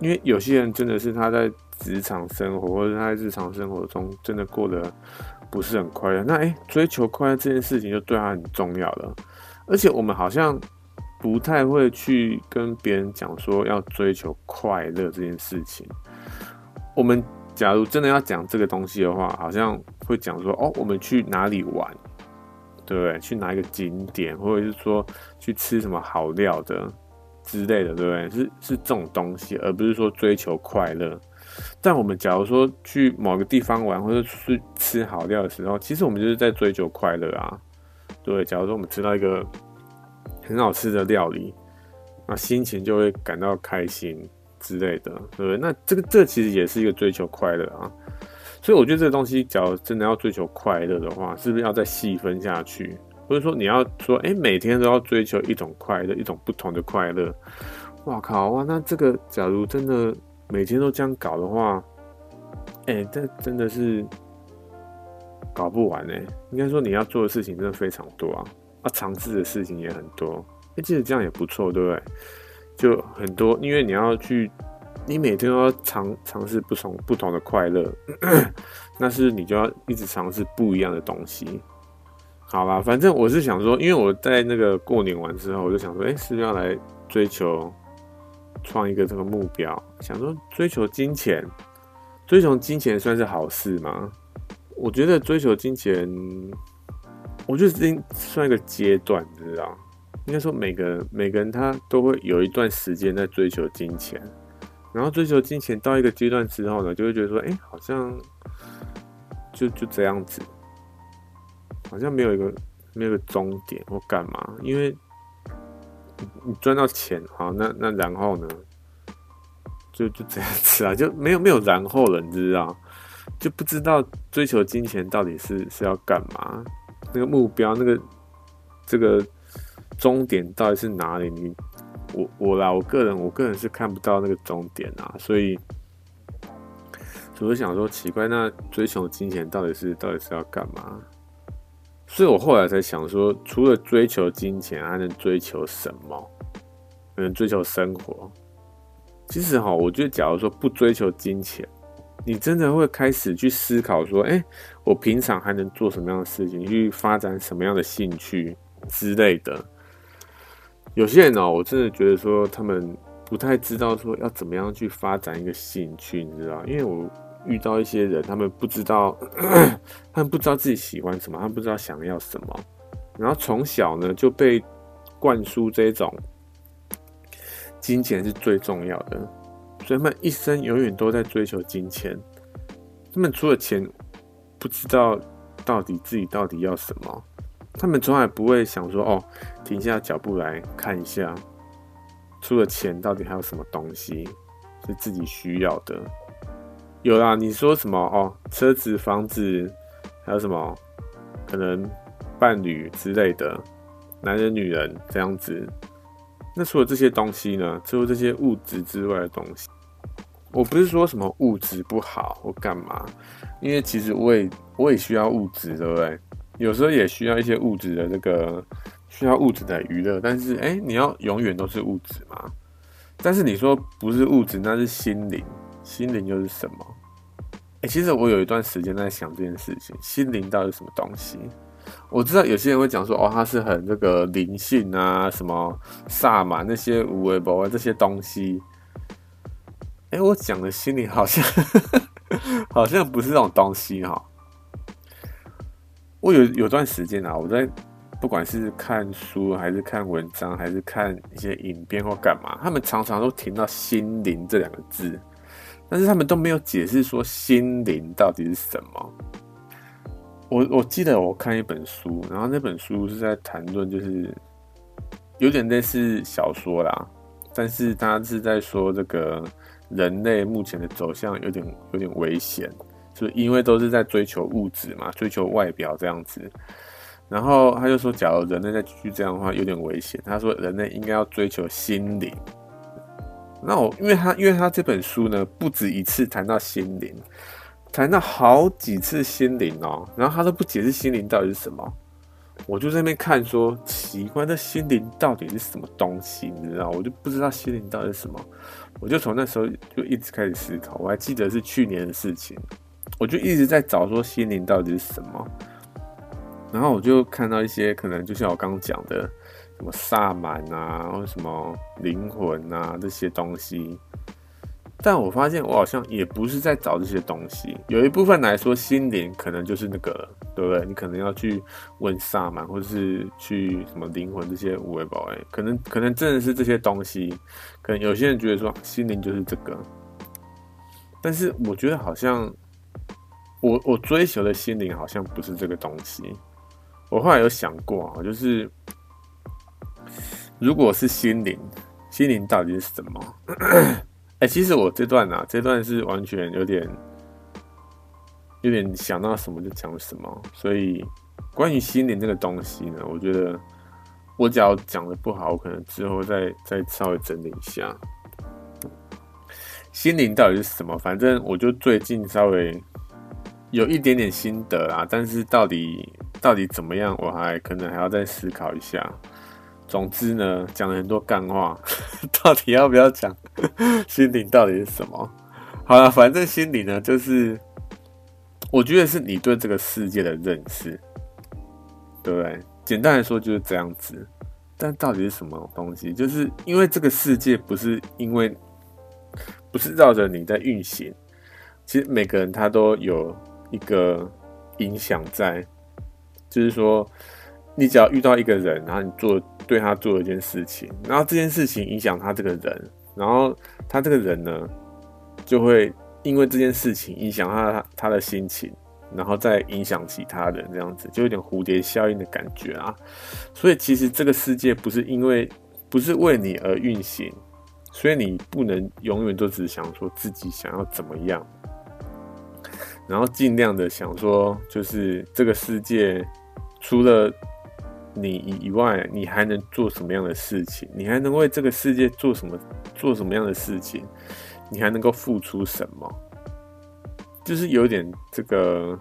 Speaker 1: 因为有些人真的是他在职场生活，或者他在日常生活中真的过得不是很快乐，那哎，追求快乐这件事情就对他很重要了，而且我们好像不太会去跟别人讲说要追求快乐这件事情。我们假如真的要讲这个东西的话，好像会讲说哦，我们去哪里玩，对不对？去哪一个景点，或者是说去吃什么好料的之类的，对不对？是是这种东西，而不是说追求快乐。但我们假如说去某个地方玩，或者去吃好料的时候，其实我们就是在追求快乐啊，对？假如说我们吃到一个很好吃的料理，那心情就会感到开心。之类的，对不对？那这个这其实也是一个追求快乐啊，所以我觉得这个东西，假如真的要追求快乐的话，是不是要再细分下去？或者说你要说，哎，每天都要追求一种快乐，一种不同的快乐？哇靠哇！那这个假如真的每天都这样搞的话，哎，这真的是搞不完哎。应该说你要做的事情真的非常多啊，啊尝试的事情也很多。哎，其实这样也不错，对不对？就很多，因为你要去，你每天都要尝尝试不同不同的快乐，*clears throat* 那是你就要一直尝试不一样的东西。好吧，反正我是想说，因为我在那个过年完之后，我就想说，哎、是不是要来追求创一个这个目标，想说追求金钱，追求金钱算是好事吗？我觉得追求金钱，我觉得这算一个阶段，你知道。应该说，每个每个人他都会有一段时间在追求金钱，然后追求金钱到一个阶段之后呢，就会觉得说，哎，好像就就这样子，好像没有一个没有个终点或干嘛，因为你赚到钱，好，那那然后呢，就就这样子啊，就没有没有然后了，你知道，就不知道追求金钱到底是是要干嘛，那个目标，那个这个。终点到底是哪里？你我我啦，我个人我个人是看不到那个终点啊，所以，我就想说奇怪，那追求金钱到底是到底是要干嘛？所以我后来才想说，除了追求金钱，还能追求什么？能追求生活。其实哈，我觉得假如说不追求金钱，你真的会开始去思考说，哎，我平常还能做什么样的事情？去发展什么样的兴趣之类的。有些人哦，我真的觉得说他们不太知道说要怎么样去发展一个兴趣，你知道？因为我遇到一些人，他们不知道，*clears throat* 他们不知道自己喜欢什么，他们不知道想要什么，然后从小呢就被灌输这种金钱是最重要的，所以他们一生永远都在追求金钱。他们除了钱，不知道到底自己到底要什么。他们从来不会想说：“哦，停下脚步来看一下，除了钱，到底还有什么东西是自己需要的？”有啦，你说什么？哦，车子、房子，还有什么？可能伴侣之类的，男人、女人这样子。那除了这些东西呢？除了这些物质之外的东西，我不是说什么物质不好或干嘛，因为其实我也我也需要物质，对不对？有时候也需要一些物质的这个，需要物质的娱乐，但是哎、你要永远都是物质吗？但是你说不是物质，那是心灵，心灵又是什么？哎、其实我有一段时间在想这件事情，心灵到底是什么东西？我知道有些人会讲说，哦，它是很这个灵性啊，什么萨满那些无为博啊这些东西。哎，我讲的心灵好像 *laughs* 好像不是这种东西哈。我有有段时间啊，我在不管是看书还是看文章，还是看一些影片或干嘛，他们常常都听到“心灵”这两个字。但是他们都没有解释说心灵到底是什么。我我记得我看一本书，然后那本书是在谈论，就是有点类似小说啦，但是他是在说这个人类目前的走向有点有点危险，就因为都是在追求物质嘛，追求外表这样子。然后他就说，假如人类再继续这样的话，有点危险。他说，人类应该要追求心灵。那我，因为他，因为他这本书呢，不止一次谈到心灵，谈到好几次心灵哦，然后他都不解释心灵到底是什么，我就在那边看说，奇怪，这心灵到底是什么东西？你知道，我就不知道心灵到底是什么，我就从那时候就一直开始思考，我还记得是去年的事情，我就一直在找说心灵到底是什么，然后我就看到一些可能就像我刚刚讲的。什么萨满啊，或者什么灵魂啊，这些东西，但我发现我好像也不是在找这些东西。有一部分来说，心灵可能就是那个，对不对？你可能要去问萨满，或者是去什么灵魂这些无为宝贝，可能可能真的是这些东西。可能有些人觉得说心灵就是这个，但是我觉得好像我我追求的心灵好像不是这个东西。我后来有想过啊，就是。如果是心灵，心灵到底是什么？哎、其实我这段啊，这段是完全有点，有点想到什么就讲什么。所以关于心灵这个东西呢，我觉得我只要讲的不好，我可能之后再再稍微整理一下。心灵到底是什么？反正我就最近稍微有一点点心得啦，但是到底到底怎么样，我还可能还要再思考一下。总之呢，讲了很多干话，*laughs* 到底要不要讲心灵到底是什么？好了，反正心灵呢，就是我觉得是你对这个世界的认识，对不对？简单来说就是这样子。但到底是什么东西？就是因为这个世界不是因为不是绕着你在运行，其实每个人他都有一个影响在，就是说。你只要遇到一个人，然后你做对他做一件事情，然后这件事情影响他这个人，然后他这个人呢，就会因为这件事情影响他他的心情，然后再影响其他人，这样子就有点蝴蝶效应的感觉啊。所以其实这个世界不是因为不是为你而运行，所以你不能永远都只想说自己想要怎么样，然后尽量的想说，就是这个世界除了你以外，你还能做什么样的事情？你还能为这个世界做什么？做什么样的事情？你还能够付出什么？就是有点这个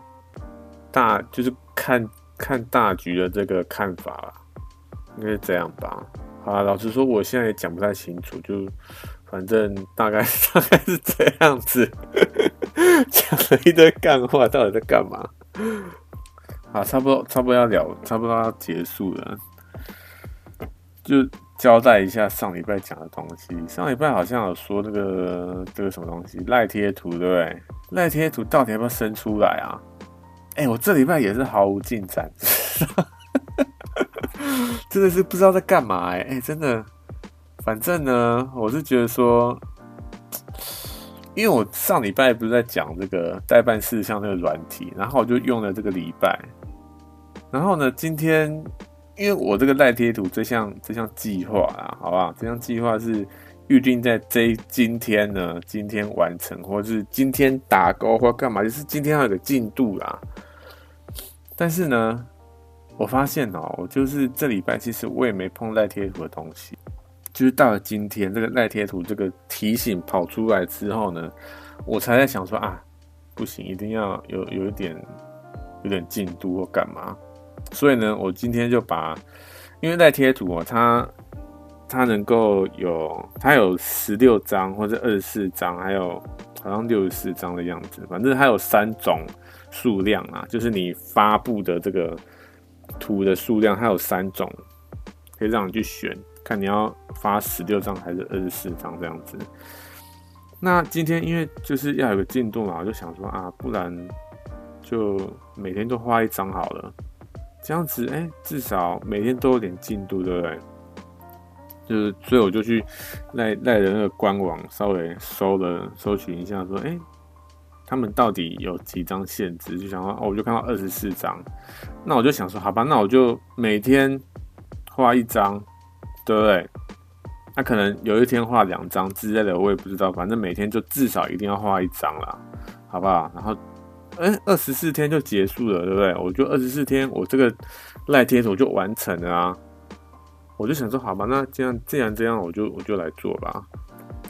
Speaker 1: 大，就是看看大局的这个看法吧，应该是这样吧。好，老实说，我现在也讲不太清楚，就反正大概 *laughs* 大概是这样子，*laughs* 讲了一堆干话，到底在干嘛？好，差不多，差不多要聊，差不多要结束了，就交代一下上礼拜讲的东西。上礼拜好像有说那个这个什么东西赖贴图，对不对？赖贴图到底要不要生出来啊？哎、我这礼拜也是毫无进展，*laughs* 真的是不知道在干嘛哎、欸！哎、真的，反正呢，我是觉得说。*tsk* 因为我上礼拜不是在讲这个待办事项那个软体，然后我就用了这个礼拜，然后呢，今天因为我这个赖贴图这项这项计划啊，好不好？这项计划是预定在这今天呢，今天完成，或者是今天打勾或干嘛，就是今天要有个进度啦。但是呢，我发现哦，我就是这礼拜其实我也没碰赖贴图的东西。就是到了今天，这个赖贴图这个提醒跑出来之后呢，我才在想说啊，不行，一定要有有一点有点进度或干嘛。所以呢，我今天就把，因为赖贴图哦，它它能够有它有十六张或者二十四张，还有好像六十四张的样子，反正它有三种数量啊，就是你发布的这个图的数量，它有三种，可以让你去选，看你要发十六张还是二十四张这样子。那今天因为就是要有个进度嘛，我就想说啊，不然就每天都画一张好了，这样子哎、至少每天都有点进度，对不对？就是所以我就去赖赖人的官网稍微搜了搜寻一下，说哎。他们到底有几张限制？就想说，哦，我就看到二十四张，那我就想说，好吧，那我就每天画一张，对不对？那可能有一天画两张之类的，我也不知道，反正每天就至少一定要画一张啦，好不好？然后，哎，二十四天就结束了，对不对？我就二十四天，我这个赖贴图就完成了啊。我就想说，好吧，那这样既然这样，我就我就来做吧。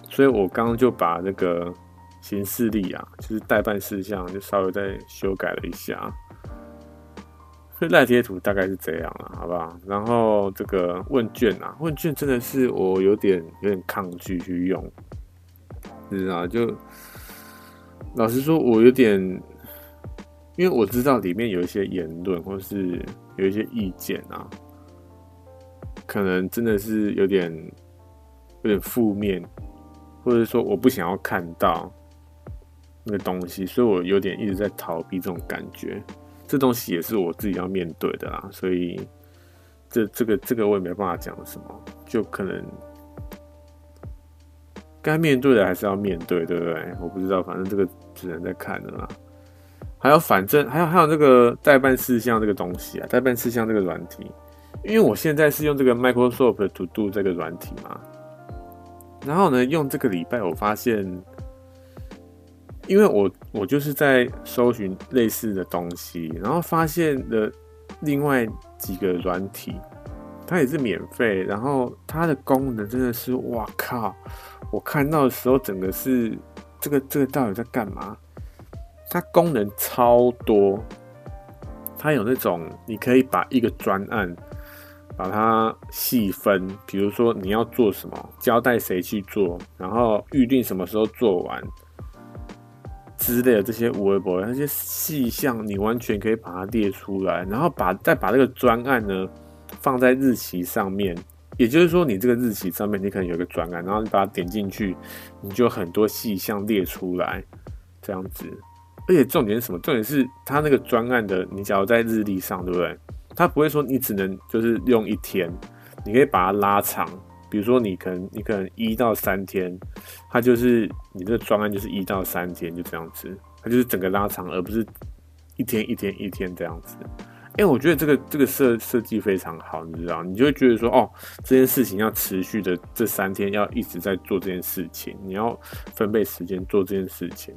Speaker 1: 所以我刚刚就把那个。行事历啊，就是待办事项，就稍微再修改了一下。所 *laughs* 以赖贴图大概是这样了，好不好？然后这个问卷啊，问卷真的是我有点有点抗拒去用，你知道？就老实说，我有点，因为我知道里面有一些言论或是有一些意见啊，可能真的是有点有点负面，或者说我不想要看到。那个东西，所以我有点一直在逃避这种感觉。这东西也是我自己要面对的啦，所以这这个这个我也没办法讲什么，就可能该面对的还是要面对，对不对？我不知道，反正这个只能再看了啦。还有，反正还有还有这个待办事项这个东西啊，待办事项这个软体，因为我现在是用这个 Microsoft To Do 这个软体嘛，然后呢，用这个礼拜我发现。因为我我就是在搜寻类似的东西，然后发现了另外几个软体，它也是免费，然后它的功能真的是哇靠！我看到的时候，整个是这个这个到底在干嘛？它功能超多，它有那种你可以把一个专案把它细分，比如说你要做什么，交代谁去做，然后预定什么时候做完。之类的这些微博，那些细项，你完全可以把它列出来，然后把再把这个专案呢放在日期上面。也就是说，你这个日期上面，你可能有个专案，然后你把它点进去，你就很多细项列出来，这样子。而且重点是什么？重点是它那个专案的，你假如在日历上，对不对？它不会说你只能就是用一天，你可以把它拉长。比如说，你可能你可能一到三天，它就是你这个专案就是一到三天就这样子，它就是整个拉长，而不是一天一天一天这样子。哎，我觉得这个这个设设计非常好，你知道，你就会觉得说，哦，这件事情要持续的这三天要一直在做这件事情，你要分配时间做这件事情。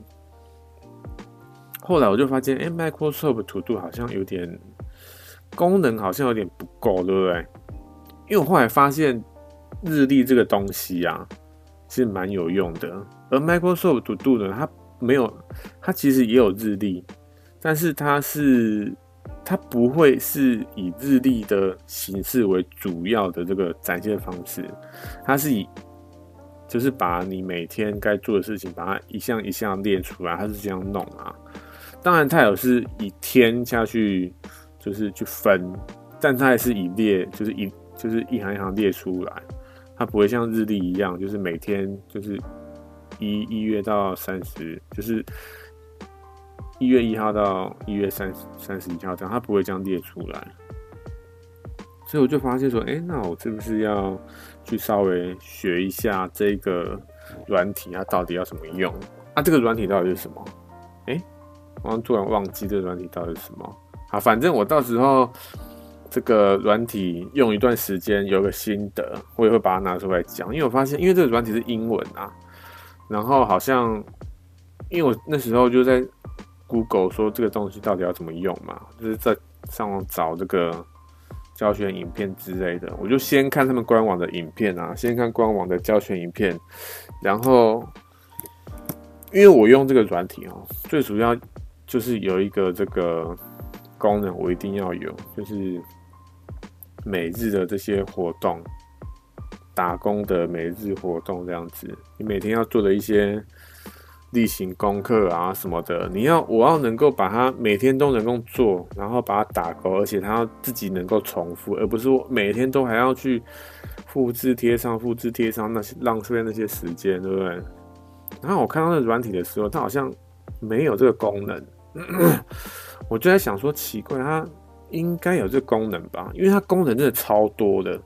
Speaker 1: 后来我就发现，哎，Microsoft To Do 好像有点功能好像有点不够，对不对？因为我后来发现。日历这个东西啊，是蛮有用的。而 Microsoft To Do 呢，它没有，它其实也有日历，但是它是它不会是以日历的形式为主要的这个展现方式，它是以就是把你每天该做的事情，把它一项一项列出来，它是这样弄啊。当然，它有是以天下去就是去分，但它也是以列，就是一就是一行一行列出来。它不会像日历一样，就是每天就是一一月到三十，就是一月一号到一月三十三十一号这样，它不会这样列出来。所以我就发现说，哎、那我是不是要去稍微学一下这个软体，它到底要怎么用？啊，这个软体到底是什么？哎、欸，我突然忘记这个软体到底是什么。好，反正我到时候。这个软体用一段时间有个心得，我也会把它拿出来讲。因为我发现，因为这个软体是英文啊，然后好像因为我那时候就在 Google 说这个东西到底要怎么用嘛，就是在上网找这个教学影片之类的。我就先看他们官网的影片啊，先看官网的教学影片，然后因为我用这个软体哦，最主要就是有一个这个功能我一定要有，就是。每日的这些活动，打工的每日活动这样子，你每天要做的一些例行功课啊什么的，你要我要能够把它每天都能够做，然后把它打勾，而且它要自己能够重复，而不是我每天都还要去复制贴上、复制贴上那些浪费那些时间，对不对？然后我看到那软体的时候，它好像没有这个功能，*clears throat* 我就在想说奇怪，它应该有这功能吧？因为它功能真的超多的。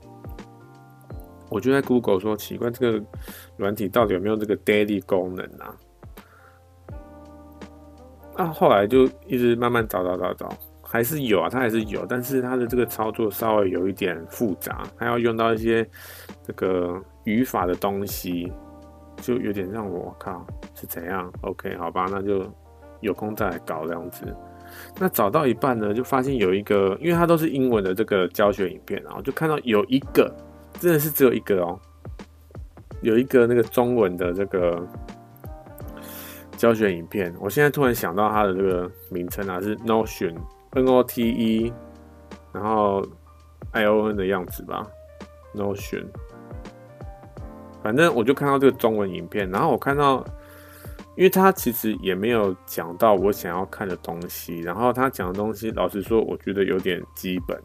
Speaker 1: 我就在 Google 说奇怪，这个软体到底有没有这个 Daily 功能啊？啊，后来就一直慢慢找找找找，还是有啊，它还是有，但是它的这个操作稍微有一点复杂，还要用到一些这个语法的东西，就有点让我靠是怎样？OK，好吧，那就有空再来搞这样子。那找到一半呢，就发现有一个，因为它都是英文的这个教学影片，然后就看到有一个，真的是只有一个哦，有一个那个中文的这个。教学影片，我现在突然想到它的这个名称啊，是 Notion，N O T E，然后 I O N 的样子吧，Notion。反正我就看到这个中文影片，然后我看到，因为他其实也没有讲到我想要看的东西，然后他讲的东西，老实说，我觉得有点基本，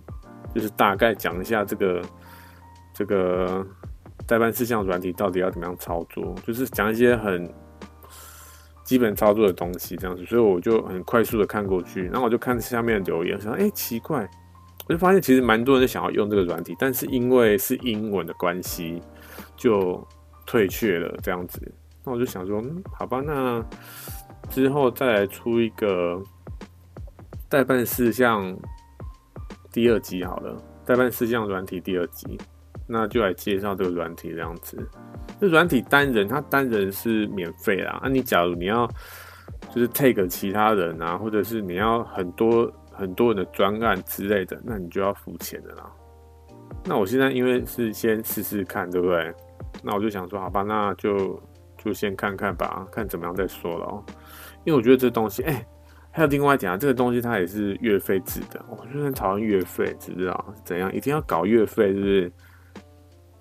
Speaker 1: 就是大概讲一下这个这个代办事项软体到底要怎么样操作，就是讲一些很。基本操作的东西这样子，所以我就很快速的看过去，然后我就看下面留言，想，哎、奇怪，我就发现其实蛮多人想要用这个软体，但是因为是英文的关系，就退却了这样子。那我就想说，嗯，好吧，那之后再来出一个待办事项第二集好了，待办事项软体第二集，那就来介绍这个软体这样子。这软体单人，它单人是免费啦。那、啊、你假如你要就是 take 其他人啊，或者是你要很多很多人的专案之类的，那你就要付钱的啦。那我现在因为是先试试看，对不对？那我就想说，好吧，那就就先看看吧，看怎么样再说了哦。因为我觉得这东西，哎、还有另外一点啊，这个东西它也是月费制的。我就很讨厌月费，知不知道怎样？一定要搞月费，是不是？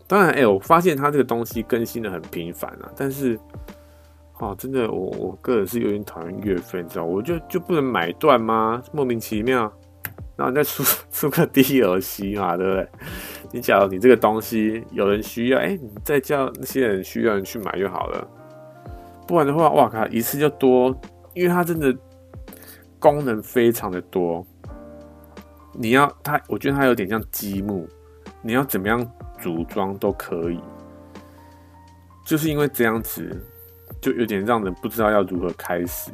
Speaker 1: 当然，哎、我发现它这个东西更新的很频繁啊，但是，哦，真的，我我个人是有点讨厌月费，你知道，我就就不能买断吗？莫名其妙，然后你再出出个 DLC 嘛，对不对？你假如你这个东西有人需要，哎、你再叫那些人需要人去买就好了，不然的话，哇靠，一次就多，因为它真的功能非常的多，你要它，我觉得它有点像积木，你要怎么样？组装都可以，就是因为这样子，就有点让人不知道要如何开始，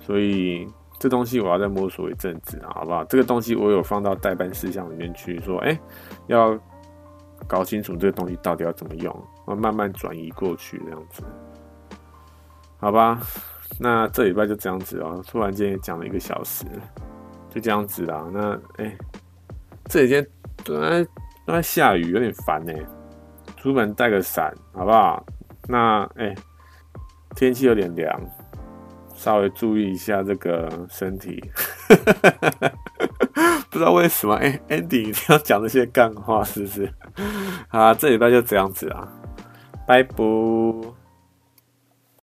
Speaker 1: 所以这东西我要再摸索一阵子，好不好？这个东西我有放到待办事项里面去，说，哎、要搞清楚这个东西到底要怎么用，我慢慢转移过去，这样子，好吧？那这礼拜就这样子哦，突然间也讲了一个小时，就这样子啦。那，哎、欸，这几天本来。都在下雨，有点烦呢。出门带个伞，好不好？那哎、天气有点凉，稍微注意一下这个身体。*laughs* 不知道为什么，哎、，Andy 一定要讲这些干话，是不是？好，这礼拜就这样子啊，拜拜。